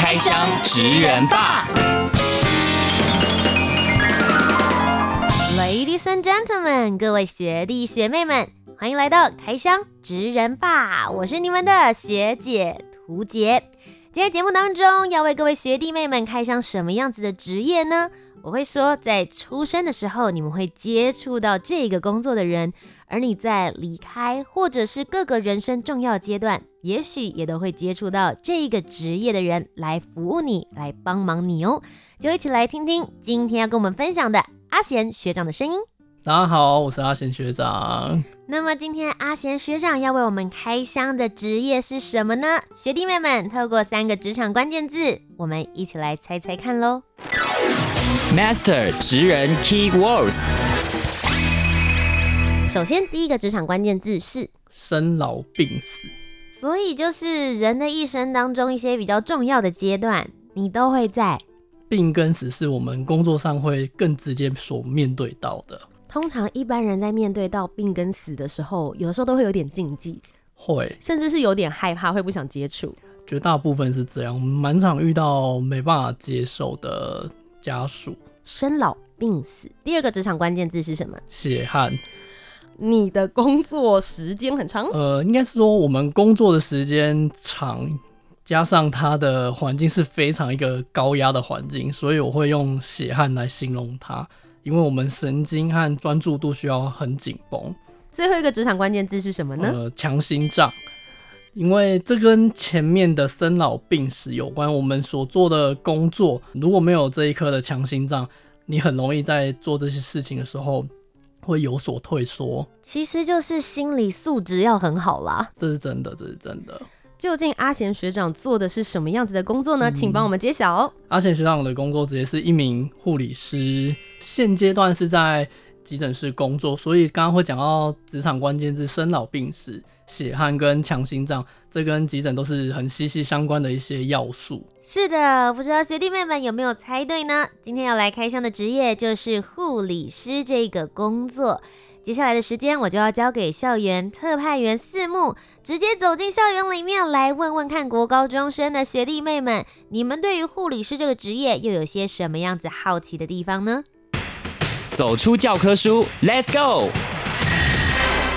开箱职人吧！Ladies and gentlemen，各位学弟学妹们，欢迎来到开箱职人吧！我是你们的学姐涂洁。今天节目当中要为各位学弟妹们开箱什么样子的职业呢？我会说，在出生的时候，你们会接触到这个工作的人，而你在离开或者是各个人生重要阶段，也许也都会接触到这个职业的人来服务你，来帮忙你哦。就一起来听听今天要跟我们分享的阿贤学长的声音。大家好，我是阿贤学长。那么今天阿贤学长要为我们开箱的职业是什么呢？学弟妹们，透过三个职场关键字，我们一起来猜猜看喽。Master 职人 Key Words。首先，第一个职场关键字是生老病死，所以就是人的一生当中一些比较重要的阶段，你都会在。病跟死是我们工作上会更直接所面对到的。通常一般人在面对到病跟死的时候，有的时候都会有点禁忌，会甚至是有点害怕，会不想接触。绝大部分是这样，我们蛮常遇到没办法接受的。家属生老病死，第二个职场关键字是什么？血汗。你的工作时间很长？呃，应该是说我们工作的时间长，加上它的环境是非常一个高压的环境，所以我会用血汗来形容它，因为我们神经和专注度需要很紧绷。最后一个职场关键字是什么呢？呃，强心脏。因为这跟前面的生老病死有关，我们所做的工作如果没有这一颗的强心脏，你很容易在做这些事情的时候会有所退缩。其实就是心理素质要很好啦，这是真的，这是真的。究竟阿贤学长做的是什么样子的工作呢？嗯、请帮我们揭晓。阿贤学长的工作职业是一名护理师，现阶段是在急诊室工作，所以刚刚会讲到职场关键字生老病死。血汗跟强心脏，这跟急诊都是很息息相关的一些要素。是的，不知道学弟妹们有没有猜对呢？今天要来开箱的职业就是护理师这个工作。接下来的时间，我就要交给校园特派员四木，直接走进校园里面来问问看国高中生的学弟妹们，你们对于护理师这个职业又有些什么样子好奇的地方呢？走出教科书，Let's go！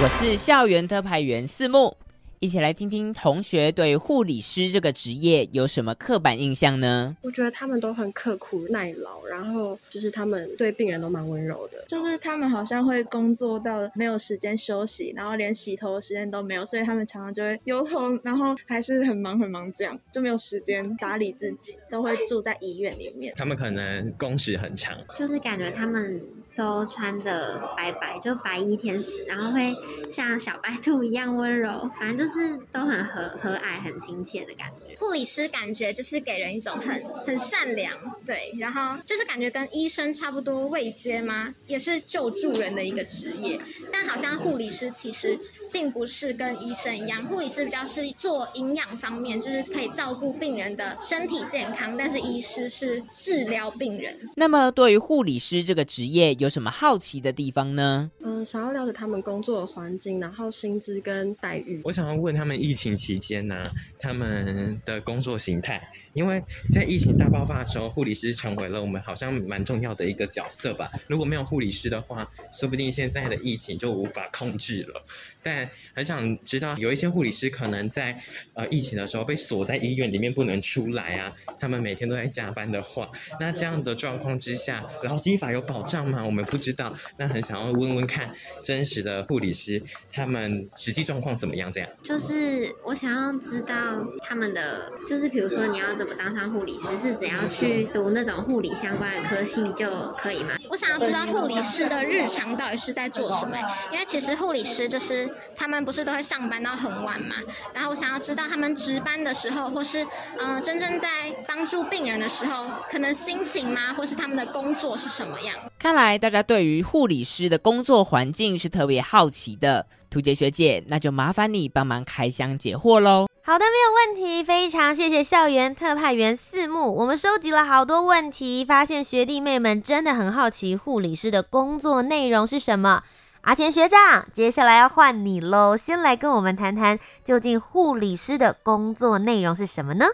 我是校园特派员四木，一起来听听同学对护理师这个职业有什么刻板印象呢？我觉得他们都很刻苦耐劳，然后就是他们对病人都蛮温柔的，就是他们好像会工作到没有时间休息，然后连洗头的时间都没有，所以他们常常就会油头，然后还是很忙很忙这样，就没有时间打理自己，都会住在医院里面。他们可能工时很长，就是感觉他们。都穿的白白，就白衣天使，然后会像小白兔一样温柔，反正就是都很和和蔼、很亲切的感觉。护理师感觉就是给人一种很很善良，对，然后就是感觉跟医生差不多位阶吗？也是救助人的一个职业，但好像护理师其实。并不是跟医生一样，护理师比较是做营养方面，就是可以照顾病人的身体健康，但是医师是治疗病人。那么，对于护理师这个职业，有什么好奇的地方呢？嗯，想要了解他们工作的环境，然后薪资跟待遇。我想要问他们疫情期间呢、啊，他们的工作形态。因为在疫情大爆发的时候，护理师成为了我们好像蛮重要的一个角色吧。如果没有护理师的话，说不定现在的疫情就无法控制了。但很想知道，有一些护理师可能在呃疫情的时候被锁在医院里面不能出来啊，他们每天都在加班的话，那这样的状况之下，劳基法有保障吗？我们不知道。那很想要问问看，真实的护理师他们实际状况怎么样？这样就是我想要知道他们的，就是比如说你要。怎么当上护理师？是只要去读那种护理相关的科系就可以吗？我想要知道护理师的日常到底是在做什么？因为其实护理师就是他们不是都会上班到很晚嘛？然后我想要知道他们值班的时候，或是嗯、呃、真正在帮助病人的时候，可能心情吗，或是他们的工作是什么样？看来大家对于护理师的工作环境是特别好奇的。图杰学姐，那就麻烦你帮忙开箱解惑喽。好的，没有问题。非常谢谢校园特派员四木，我们收集了好多问题，发现学弟妹们真的很好奇护理师的工作内容是什么。阿贤学长，接下来要换你喽，先来跟我们谈谈，究竟护理师的工作内容是什么呢？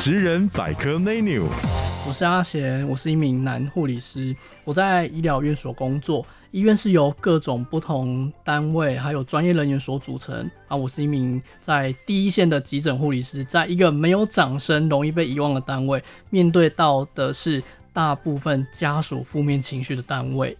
职人百科 menu，我是阿贤，我是一名男护理师，我在医疗院所工作。医院是由各种不同单位还有专业人员所组成啊。我是一名在第一线的急诊护理师，在一个没有掌声、容易被遗忘的单位，面对到的是大部分家属负面情绪的单位。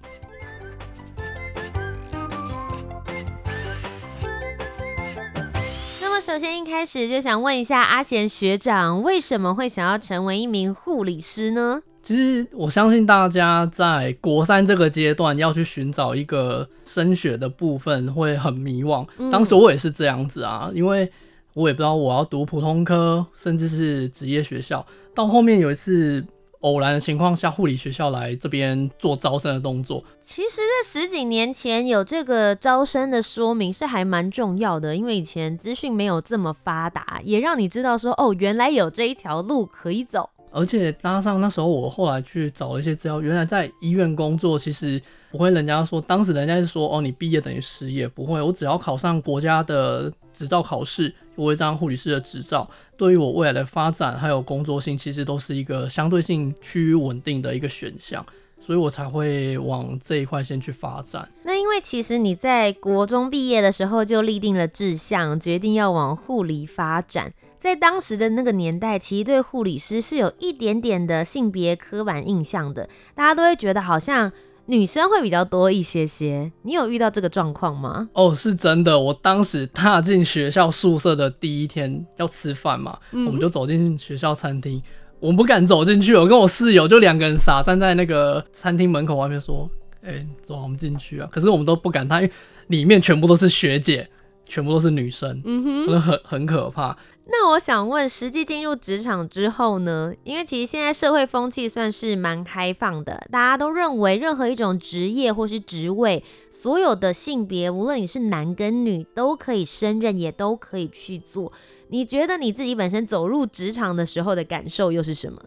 首先一开始就想问一下阿贤学长，为什么会想要成为一名护理师呢？其实我相信大家在国三这个阶段要去寻找一个升学的部分会很迷惘。当时我也是这样子啊，因为我也不知道我要读普通科，甚至是职业学校。到后面有一次偶然的情况下，护理学校来这边做招生的动作。其实，在十几年前有这个招生的说明是还蛮重要的，因为以前资讯没有这么发达，也让你知道说哦，原来有这一条路可以走。而且搭上那时候，我后来去找了一些资料，原来在医院工作其实不会，人家说当时人家是说哦，你毕业等于失业，不会，我只要考上国家的执照考试，我有一张护理师的执照，对于我未来的发展还有工作性，其实都是一个相对性趋于稳定的一个选项，所以我才会往这一块先去发展。那因为其实你在国中毕业的时候就立定了志向，决定要往护理发展。在当时的那个年代，其实对护理师是有一点点的性别刻板印象的，大家都会觉得好像女生会比较多一些些。你有遇到这个状况吗？哦，是真的。我当时踏进学校宿舍的第一天要吃饭嘛，嗯、我们就走进学校餐厅，我不敢走进去，我跟我室友就两个人傻站在那个餐厅门口外面说：“哎、欸，走，我们进去啊！”可是我们都不敢，他因为里面全部都是学姐。全部都是女生，嗯哼，很很可怕。那我想问，实际进入职场之后呢？因为其实现在社会风气算是蛮开放的，大家都认为任何一种职业或是职位，所有的性别，无论你是男跟女，都可以胜任，也都可以去做。你觉得你自己本身走入职场的时候的感受又是什么？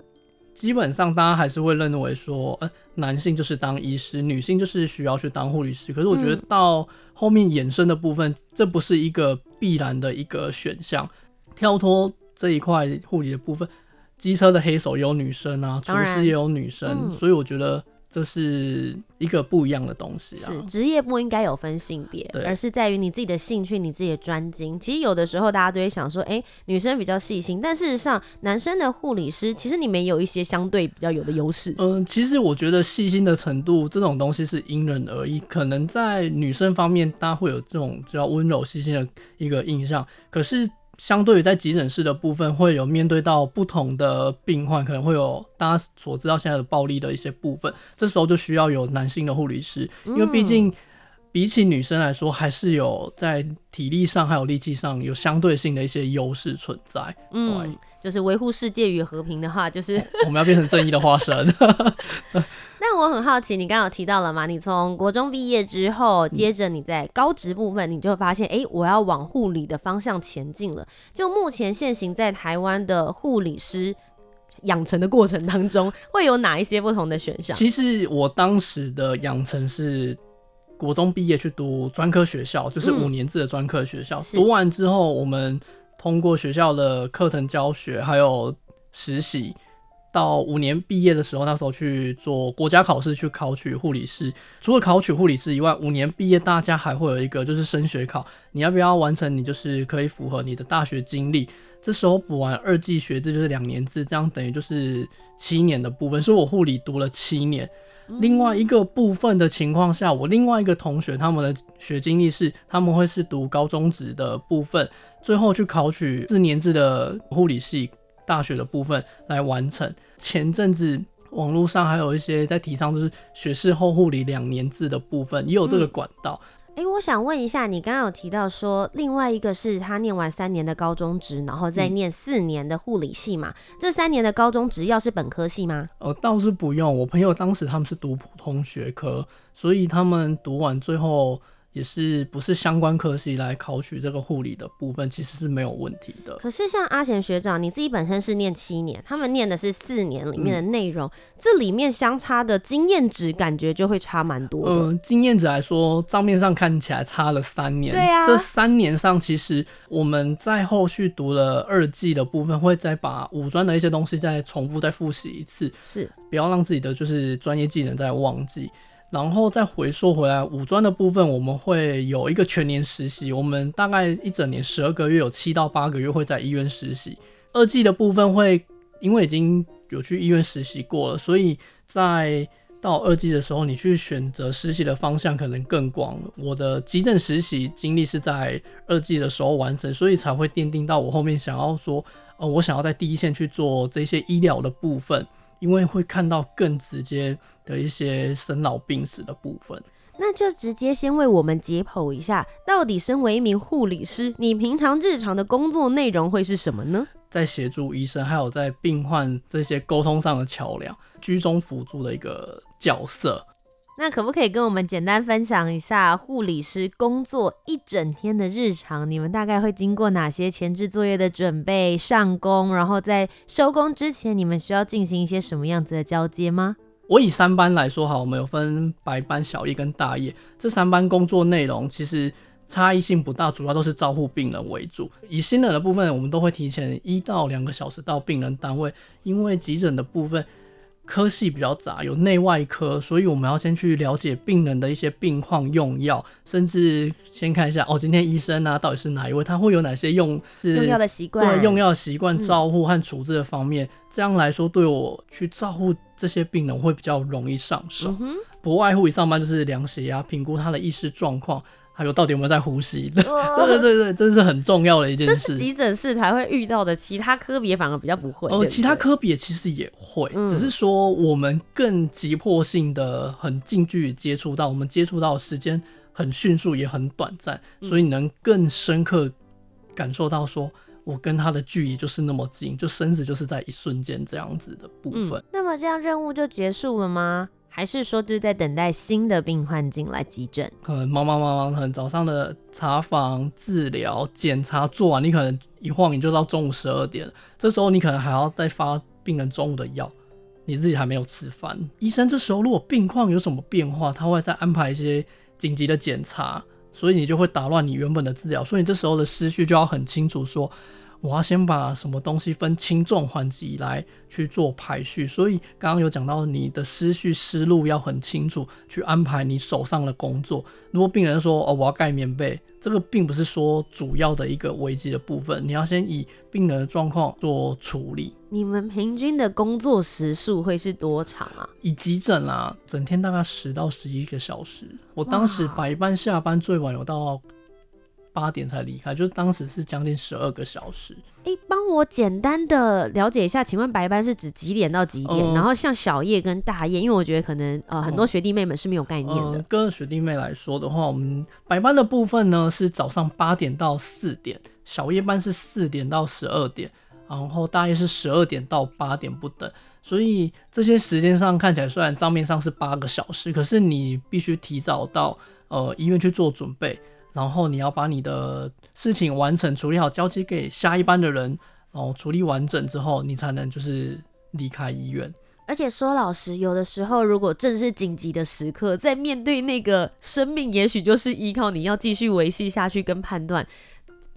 基本上，大家还是会认为说，呃，男性就是当医师，女性就是需要去当护理师。可是我觉得到后面衍生的部分，嗯、这不是一个必然的一个选项。跳脱这一块护理的部分，机车的黑手也有女生啊，厨师也有女生，嗯、所以我觉得。这是一个不一样的东西啊！是职业不应该有分性别，而是在于你自己的兴趣、你自己的专精。其实有的时候大家都会想说，哎，女生比较细心，但事实上，男生的护理师其实你们有一些相对比较有的优势。嗯，其实我觉得细心的程度这种东西是因人而异，可能在女生方面，大家会有这种比较温柔细心的一个印象，可是。相对于在急诊室的部分，会有面对到不同的病患，可能会有大家所知道现在的暴力的一些部分，这时候就需要有男性的护理师，因为毕竟比起女生来说，还是有在体力上还有力气上有相对性的一些优势存在。嗯，对，就是维护世界与和平的话，就是我们要变成正义的化身。那我很好奇，你刚刚有提到了嘛？你从国中毕业之后，接着你在高职部分，你就会发现，哎、欸，我要往护理的方向前进了。就目前现行在台湾的护理师养成的过程当中，会有哪一些不同的选项？其实我当时的养成是国中毕业去读专科学校，就是五年制的专科学校。嗯、读完之后，我们通过学校的课程教学，还有实习。到五年毕业的时候，那时候去做国家考试，去考取护理师。除了考取护理师以外，五年毕业大家还会有一个就是升学考，你要不要完成？你就是可以符合你的大学经历。这时候补完二技学制就是两年制，这样等于就是七年的部分。所以我护理读了七年。另外一个部分的情况下，我另外一个同学他们的学经历是他们会是读高中职的部分，最后去考取四年制的护理系。大学的部分来完成。前阵子网络上还有一些在提倡，就是学士后护理两年制的部分，也有这个管道。哎，我想问一下，你刚刚有提到说，另外一个是他念完三年的高中职，然后再念四年的护理系嘛？嗯、这三年的高中职要是本科系吗？呃，倒是不用。我朋友当时他们是读普通学科，所以他们读完最后。也是不是相关科系来考取这个护理的部分，其实是没有问题的。可是像阿贤学长，你自己本身是念七年，他们念的是四年里面的内容，嗯、这里面相差的经验值感觉就会差蛮多的。嗯、呃，经验值来说，账面上看起来差了三年。对啊，这三年上其实我们在后续读了二季的部分，会再把五专的一些东西再重复再复习一次，是不要让自己的就是专业技能再忘记。然后再回溯回来，五专的部分我们会有一个全年实习，我们大概一整年十二个月，有七到八个月会在医院实习。二季的部分会因为已经有去医院实习过了，所以在到二季的时候，你去选择实习的方向可能更广。我的急诊实习经历是在二季的时候完成，所以才会奠定到我后面想要说，呃，我想要在第一线去做这些医疗的部分。因为会看到更直接的一些生老病死的部分，那就直接先为我们解剖一下，到底身为一名护理师，你平常日常的工作内容会是什么呢？在协助医生，还有在病患这些沟通上的桥梁，居中辅助的一个角色。那可不可以跟我们简单分享一下护理师工作一整天的日常？你们大概会经过哪些前置作业的准备、上工，然后在收工之前，你们需要进行一些什么样子的交接吗？我以三班来说，哈，我们有分白班、小夜跟大夜。这三班工作内容其实差异性不大，主要都是照护病人为主。以新人的部分，我们都会提前一到两个小时到病人单位，因为急诊的部分。科系比较杂，有内外科，所以我们要先去了解病人的一些病况、用药，甚至先看一下哦，今天医生啊到底是哪一位，他会有哪些用用药的习惯，对用药习惯、照护和处置的方面，嗯、这样来说对我去照顾这些病人会比较容易上手。嗯、不外乎一上班就是量血压，评估他的意识状况。还有到底有没有在呼吸？哦、对对对，这是很重要的一件事。这是急诊室才会遇到的，其他科别反而比较不会。哦、呃，其他科别其实也会，嗯、只是说我们更急迫性的、很近距离接触到，我们接触到的时间很迅速，也很短暂，所以能更深刻感受到说，我跟他的距离就是那么近，就生死就是在一瞬间这样子的部分。嗯、那么这样任务就结束了吗？还是说就是在等待新的病患进来急诊？可能忙忙忙忙，可能早上的查房、治疗、检查做完，你可能一晃你就到中午十二点，这时候你可能还要再发病人中午的药，你自己还没有吃饭。医生这时候如果病况有什么变化，他会再安排一些紧急的检查，所以你就会打乱你原本的治疗，所以这时候的思绪就要很清楚说。我要先把什么东西分轻重缓急来去做排序，所以刚刚有讲到你的思绪思路要很清楚，去安排你手上的工作。如果病人说哦，我要盖棉被，这个并不是说主要的一个危机的部分，你要先以病人的状况做处理。你们平均的工作时数会是多长啊？以急诊啊，整天大概十到十一个小时。我当时白班下班最晚有到。八点才离开，就是当时是将近十二个小时。哎、欸，帮我简单的了解一下，请问白班是指几点到几点？嗯、然后像小夜跟大夜，因为我觉得可能呃很多学弟妹们是没有概念的。跟、呃、学弟妹来说的话，我们白班的部分呢是早上八点到四点，小夜班是四点到十二点，然后大约是十二点到八点不等。所以这些时间上看起来虽然账面上是八个小时，可是你必须提早到呃医院去做准备。然后你要把你的事情完成处理好，交接给下一班的人，然后处理完整之后，你才能就是离开医院。而且说老实，有的时候如果正是紧急的时刻，在面对那个生命，也许就是依靠你要继续维系下去跟判断。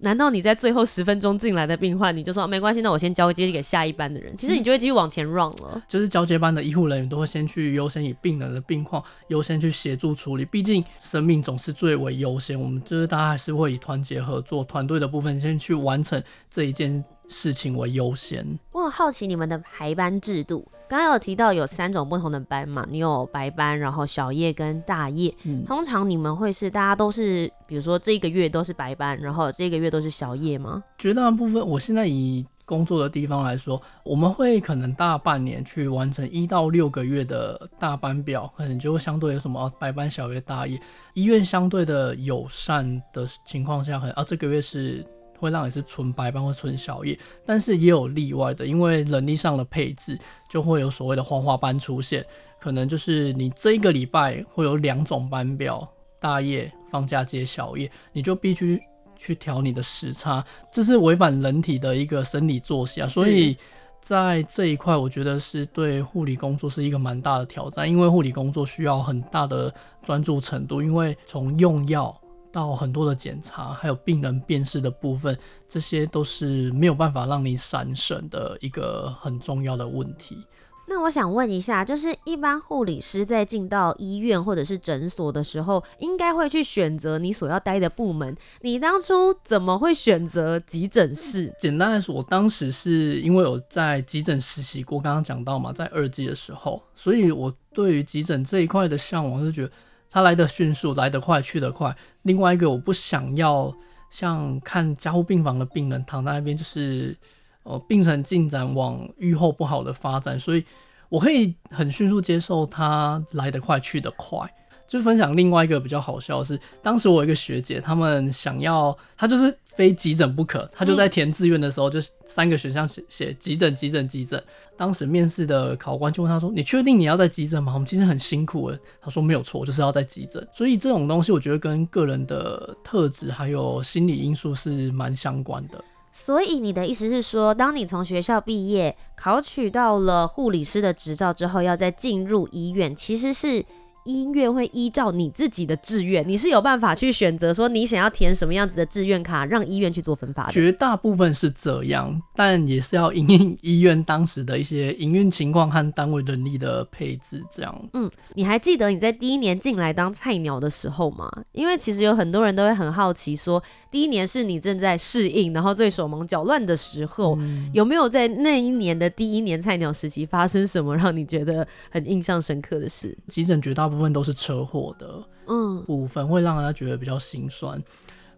难道你在最后十分钟进来的病患，你就说没关系，那我先交接给下一班的人？其实你就会继续往前 run 了。就是交接班的医护人员都会先去优先以病人的病况优先去协助处理，毕竟生命总是最为优先。我们就是大家还是会以团结合作、团队的部分先去完成这一件事情为优先。我很好奇你们的排班制度。刚刚有提到有三种不同的班嘛，你有白班，然后小夜跟大夜。嗯，通常你们会是大家都是，比如说这个月都是白班，然后这个月都是小夜吗？绝大部分，我现在以工作的地方来说，我们会可能大半年去完成一到六个月的大班表，可能就会相对有什么白班、小夜、大夜。医院相对的友善的情况下，可能啊这个月是会让你是纯白班或纯小夜，但是也有例外的，因为人力上的配置就会有所谓的花花班出现，可能就是你这一个礼拜会有两种班表，大夜放假接小夜，你就必须。去调你的时差，这是违反人体的一个生理作息啊，所以在这一块，我觉得是对护理工作是一个蛮大的挑战，因为护理工作需要很大的专注程度，因为从用药到很多的检查，还有病人辨识的部分，这些都是没有办法让你闪省的一个很重要的问题。那我想问一下，就是一般护理师在进到医院或者是诊所的时候，应该会去选择你所要待的部门。你当初怎么会选择急诊室？简单来说，我当时是因为我在急诊实习过，刚刚讲到嘛，在二季的时候，所以我对于急诊这一块的向往是觉得他来的迅速，来得快，去得快。另外一个，我不想要像看加护病房的病人躺在那边，就是。呃，病程进展往愈后不好的发展，所以我可以很迅速接受他来得快去得快。就分享另外一个比较好笑的是，当时我有一个学姐，他们想要，她就是非急诊不可，她就在填志愿的时候，就三个选项写写急诊、急诊、急诊。当时面试的考官就问他说：“你确定你要在急诊吗？我们其实很辛苦诶。”他说：“没有错，就是要在急诊。”所以这种东西，我觉得跟个人的特质还有心理因素是蛮相关的。所以你的意思是说，当你从学校毕业，考取到了护理师的执照之后，要再进入医院，其实是。医院会依照你自己的志愿，你是有办法去选择说你想要填什么样子的志愿卡，让医院去做分发的。绝大部分是这样，但也是要因应医院当时的一些营运情况和单位人力的配置这样。嗯，你还记得你在第一年进来当菜鸟的时候吗？因为其实有很多人都会很好奇说，第一年是你正在适应，然后最手忙脚乱的时候，嗯，有没有在那一年的第一年菜鸟时期发生什么让你觉得很印象深刻的事？急诊绝大部分都是车祸的，嗯，部分会让人家觉得比较心酸。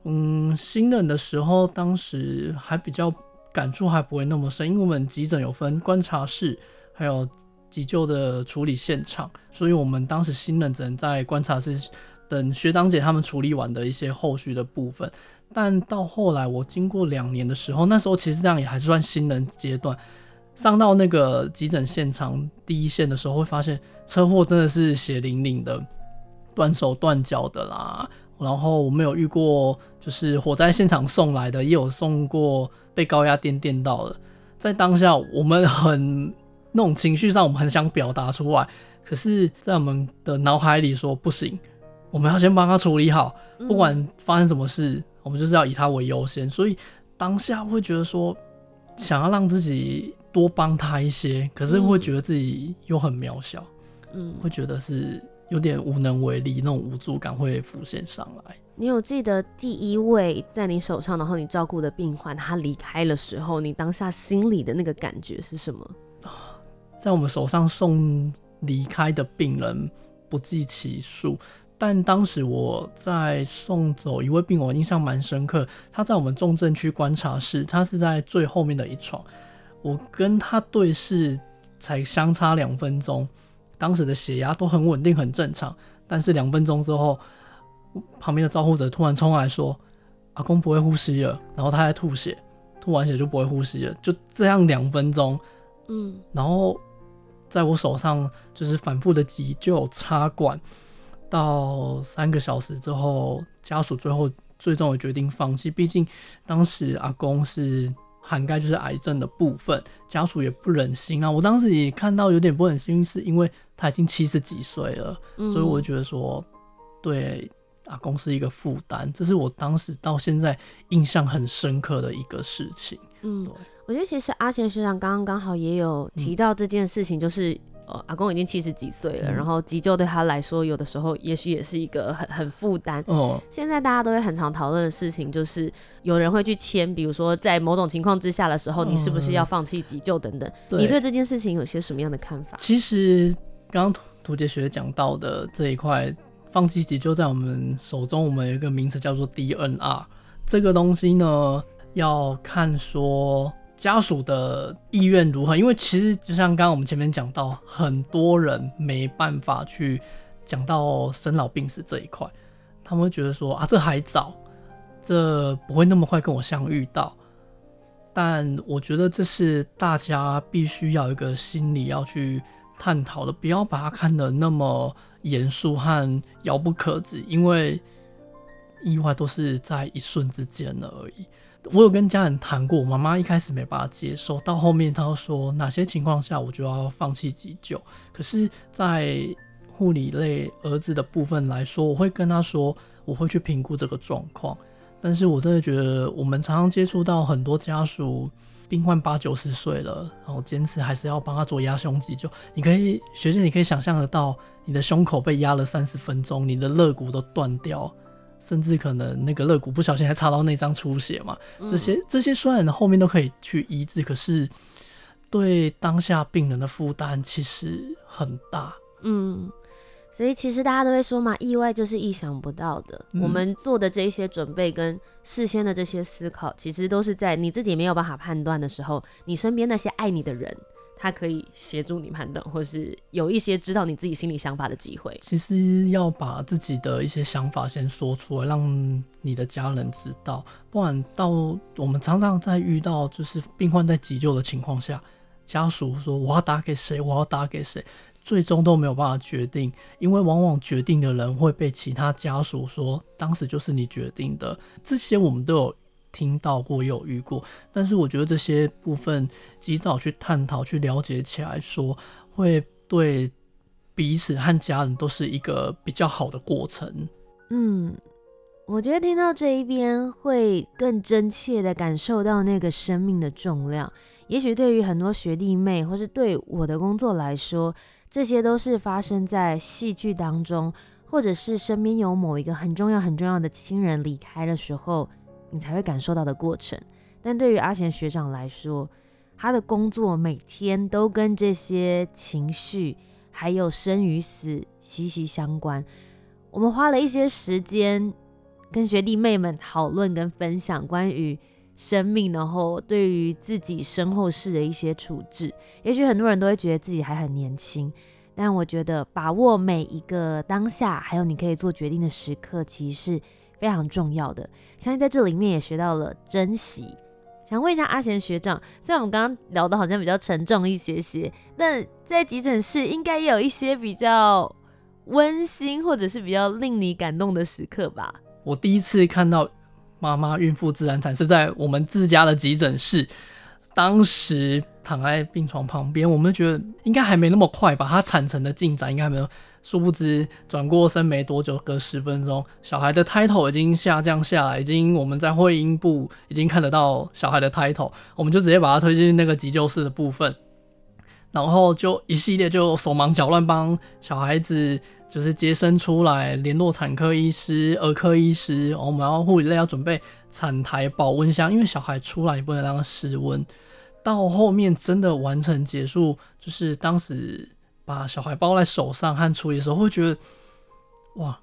嗯，新人的时候，当时还比较感触还不会那么深，因为我们急诊有分观察室，还有急救的处理现场，所以我们当时新人只能在观察室等学长姐他们处理完的一些后续的部分。但到后来，我经过两年的时候，那时候其实这样也还是算新人阶段。上到那个急诊现场第一线的时候，会发现车祸真的是血淋淋的，断手断脚的啦。然后我们有遇过，就是火灾现场送来的，也有送过被高压电电到的。在当下，我们很那种情绪上，我们很想表达出来，可是，在我们的脑海里说不行，我们要先帮他处理好，不管发生什么事，我们就是要以他为优先。所以当下会觉得说，想要让自己。多帮他一些，可是会觉得自己又很渺小，嗯，会觉得是有点无能为力，那种无助感会浮现上来。你有记得第一位在你手上，然后你照顾的病患他离开的时候，你当下心里的那个感觉是什么？在我们手上送离开的病人不计其数，但当时我在送走一位病人，我印象蛮深刻。他在我们重症区观察室，他是在最后面的一床。我跟他对视才相差两分钟，当时的血压都很稳定，很正常。但是两分钟之后，旁边的照护者突然冲来说：“阿公不会呼吸了。”然后他在吐血，吐完血就不会呼吸了。就这样两分钟，嗯，然后在我手上就是反复的急救插管，到三个小时之后，家属最后最终也决定放弃。毕竟当时阿公是。涵盖就是癌症的部分，家属也不忍心啊。我当时也看到有点不忍心，是因为他已经七十几岁了，嗯，所以我觉得说，对阿公是一个负担，这是我当时到现在印象很深刻的一个事情。嗯，我觉得其实阿贤学长刚刚刚好也有提到这件事情，就是。嗯呃，阿公已经七十几岁了，嗯，然后急救对他来说，有的时候也许也是一个很很负担。哦，现在大家都会很常讨论的事情，就是有人会去签，比如说在某种情况之下的时候，你是不是要放弃急救等等。对，你对这件事情有些什么样的看法？其实刚刚涂杰学讲到的这一块，放弃急救在我们手中，我们有一个名词叫做 DNR。这个东西呢，要看说。家属的意愿如何？因为其实就像刚刚我们前面讲到，很多人没办法去讲到生老病死这一块，他们会觉得说啊，这还早，这不会那么快跟我相遇到。但我觉得这是大家必须要一个心理要去探讨的，不要把它看得那么严肃和遥不可及，因为意外都是在一瞬之间的而已。我有跟家人谈过，我妈妈一开始没办法接受，到后面她说哪些情况下我就要放弃急救。可是，在护理类儿子的部分来说，我会跟她说，我会去评估这个状况。但是我真的觉得，我们常常接触到很多家属，病患八九十岁了，然后坚持还是要帮他做压胸急救。你可以学姐，你可以想象得到，你的胸口被压了三十分钟，你的肋骨都断掉，甚至可能那个肋骨不小心还插到内脏出血嘛。这些这些虽然后面都可以去医治，可是对当下病人的负担其实很大。嗯。所以其实大家都会说嘛，意外就是意想不到的。嗯、我们做的这些准备跟事先的这些思考，其实都是在你自己没有办法判断的时候，你身边那些爱你的人，他可以协助你判断，或是有一些知道你自己心里想法的机会。其实要把自己的一些想法先说出来，让你的家人知道，不然到我们常常在遇到就是病患在急救的情况下，家属说我要打给谁，我要打给谁。最终都没有办法决定，因为往往决定的人会被其他家属说，当时就是你决定的。这些我们都有听到过，也有遇过。但是我觉得这些部分及早去探讨、去了解起来说，会对彼此和家人都是一个比较好的过程。嗯，我觉得听到这一边会更真切的感受到那个生命的重量。也许对于很多学弟妹，或是对我的工作来说，这些都是发生在戏剧当中，或者是身边有某一个很重要、很重要的亲人离开的时候，你才会感受到的过程。但对于阿贤学长来说，他的工作每天都跟这些情绪还有生与死息息相关。我们花了一些时间跟学弟妹们讨论跟分享关于。生命，然后对于自己身后事的一些处置，也许很多人都会觉得自己还很年轻，但我觉得把握每一个当下，还有你可以做决定的时刻，其实是非常重要的。相信在这里面也学到了珍惜。想问一下阿贤学长，虽然我们刚刚聊的好像比较沉重一些些，但在急诊室应该也有一些比较温馨或者是比较令你感动的时刻吧？我第一次看到。妈妈孕妇自然产是在我们自家的急诊室，当时躺在病床旁边，我们觉得应该还没那么快吧，她产程的进展应该还没有。殊不知转过身没多久，隔十分钟，小孩的胎头已经下降下来，已经我们在会阴部已经看得到小孩的胎头，我们就直接把他推进那个急救室的部分，然后就一系列就手忙脚乱帮小孩子。就是接生出来，联络产科医师、儿科医师，我们要护理类要准备产台保温箱，因为小孩出来也不能让他失温。到后面真的完成结束，就是当时把小孩抱在手上和处理的时候，会觉得哇，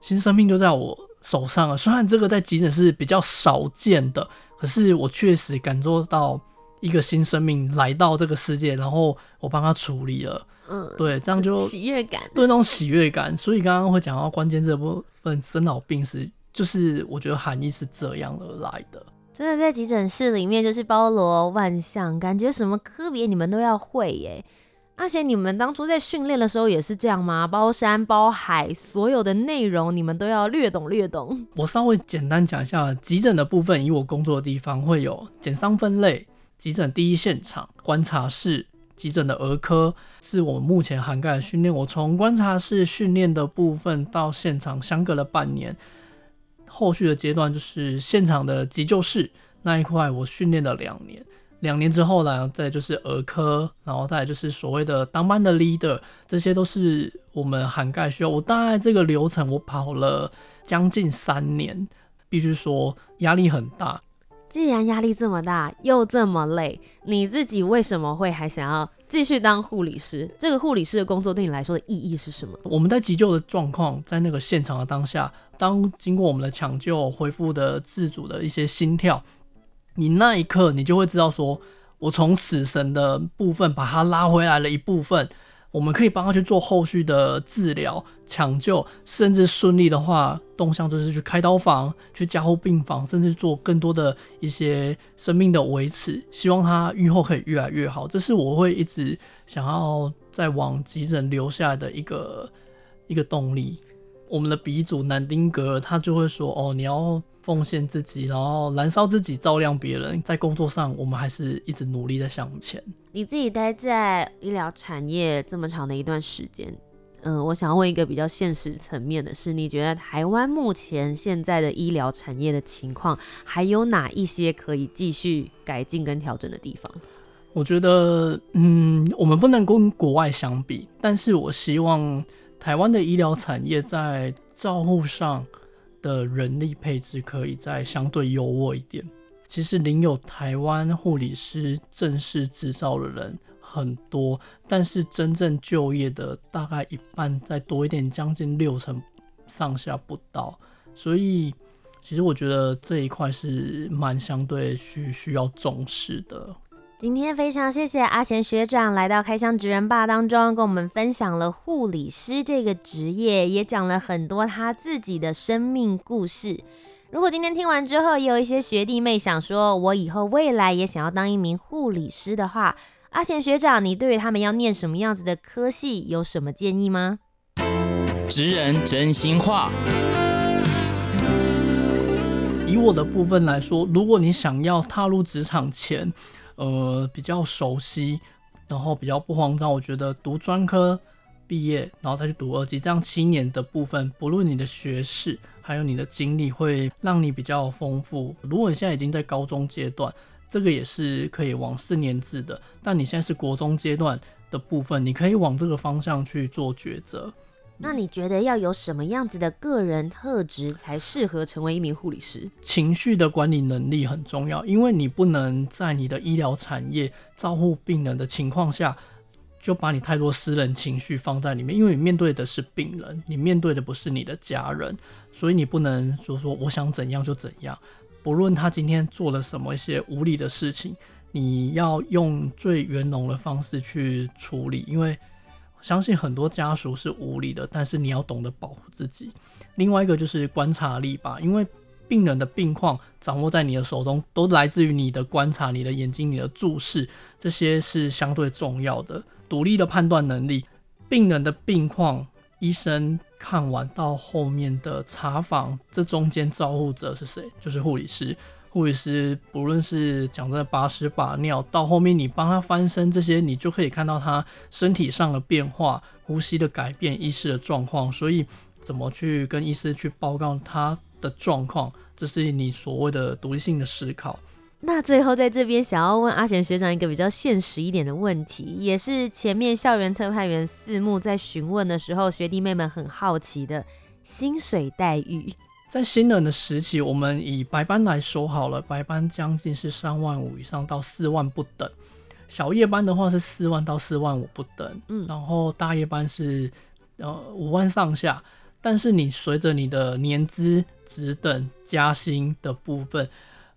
新生命就在我手上了。虽然这个在急诊是比较少见的，可是我确实感受到一个新生命来到这个世界，然后我帮他处理了。嗯，对，这样就喜悦感，对那种喜悦感。所以刚刚会讲到关键这部分，生老病死，就是我觉得含义是这样而来的。真的在急诊室里面就是包罗万象，感觉什么科别你们都要会耶。而且你们当初在训练的时候也是这样吗？包山包海，所有的内容你们都要略懂略懂。我稍微简单讲一下急诊的部分，以我工作的地方会有减伤分类、急诊第一现场、观察室。急诊的儿科是我目前涵盖的训练。我从观察室训练的部分到现场相隔了半年，后续的阶段就是现场的急救室那一块，我训练了两年。两年之后呢，再就是儿科，然后再就是所谓的当班的 leader，这些都是我们涵盖需要。我大概这个流程我跑了将近三年，必须说压力很大。既然压力这么大，又这么累，你自己为什么会还想要继续当护理师？这个护理师的工作对你来说的意义是什么？我们在急救的状况，在那个现场的当下，当经过我们的抢救、恢复的自主的一些心跳，你那一刻你就会知道说，我从死神的部分把他拉回来了一部分。我们可以帮他去做后续的治疗、抢救，甚至顺利的话，动向就是去开刀房、去加护病房，甚至做更多的一些生命的维持。希望他愈后可以越来越好，这是我会一直想要再往急诊留下来的一个一个动力。我们的鼻祖南丁格尔他就会说：“哦，你要。”奉献自己，然后燃烧自己，照亮别人。在工作上，我们还是一直努力在向前。你自己待在医疗产业这么长的一段时间，嗯、呃，我想要问一个比较现实层面的是，你觉得台湾目前现在的医疗产业的情况，还有哪一些可以继续改进跟调整的地方？我觉得，嗯，我们不能跟国外相比，但是我希望台湾的医疗产业在照护上。的人力配置可以再相对优渥一点。其实领有台湾护理师正式执照的人很多，但是真正就业的大概一半再多一点，将近六成上下不到。所以，其实我觉得这一块是蛮相对需需要重视的。今天非常谢谢阿贤学长来到开箱职人吧当中，跟我们分享了护理师这个职业，也讲了很多他自己的生命故事。如果今天听完之后，也有一些学弟妹想说，我以后未来也想要当一名护理师的话，阿贤学长，你对于他们要念什么样子的科系有什么建议吗？职人真心话。以我的部分来说，如果你想要踏入职场前，呃，比较熟悉，然后比较不慌张。我觉得读专科毕业，然后再去读二级，这样七年的部分，不论你的学识还有你的经历，会让你比较丰富。如果你现在已经在高中阶段，这个也是可以往四年制的。但你现在是国中阶段的部分，你可以往这个方向去做抉择。那你觉得要有什么样子的个人特质才适合成为一名护理师？情绪的管理能力很重要，因为你不能在你的医疗产业照护病人的情况下，就把你太多私人情绪放在里面，因为你面对的是病人，你面对的不是你的家人，所以你不能说说我想怎样就怎样，不论他今天做了什么一些无理的事情，你要用最圆融的方式去处理，因为。相信很多家属是无力的，但是你要懂得保护自己。另外一个就是观察力吧，因为病人的病况掌握在你的手中，都来自于你的观察、你的眼睛、你的注视，这些是相对重要的。独立的判断能力，病人的病况，医生看完到后面的查房，这中间照护者是谁？就是护理师。护理师不论是讲在把屎把尿，到后面你帮他翻身这些，你就可以看到他身体上的变化、呼吸的改变、医师的状况。所以怎么去跟医师去报告他的状况，这是你所谓的独立性的思考。那最后在这边想要问阿贤学长一个比较现实一点的问题，也是前面校园特派员四木在询问的时候，学弟妹们很好奇的薪水待遇。在新人的时期，我们以白班来说好了，白班将近是三万五以上到四万不等，小夜班的话是四万到四万五不等，嗯，然后大夜班是呃五万上下，但是你随着你的年资、职等、加薪的部分，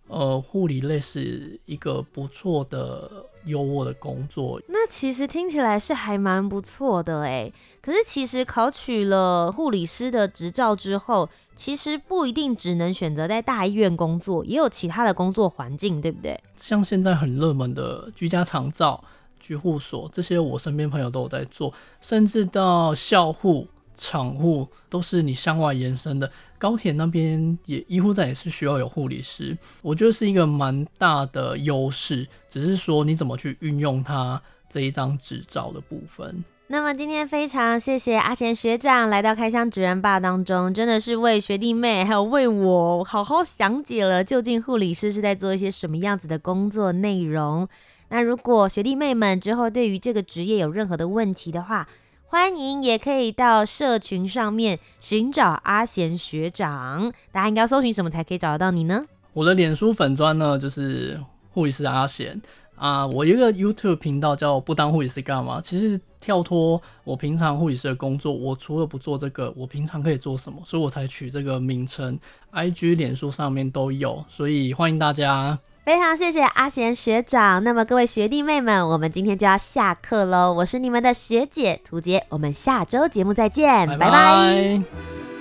呃，护理类是一个不错的优渥的工作。那其实听起来是还蛮不错的诶。可是其实考取了护理师的执照之后。其实不一定只能选择在大医院工作，也有其他的工作环境，对不对？像现在很热门的居家长照、居护所，这些我身边朋友都有在做，甚至到校护、厂护都是你向外延伸的。高铁那边也医护站也是需要有护理师，我觉得是一个蛮大的优势，只是说你怎么去运用它这一张执照的部分。那么今天非常谢谢阿贤学长来到开箱职人吧当中，真的是为学弟妹还有为我好好详解了究竟护理师是在做一些什么样子的工作内容。那如果学弟妹们之后对于这个职业有任何的问题的话，欢迎也可以到社群上面寻找阿贤学长。大家应该要搜寻什么才可以找得到你呢？我的脸书粉砖呢，就是护理师阿贤。啊，我一个 YouTube 频道叫不当护理师干嘛？其实跳脱我平常护理师的工作，我除了不做这个，我平常可以做什么？所以我才取这个名称。IG、脸书上面都有，所以欢迎大家非常谢谢阿贤学长。那么各位学弟妹们，我们今天就要下课喽。我是你们的学姐涂洁，我们下周节目再见，拜拜。拜拜。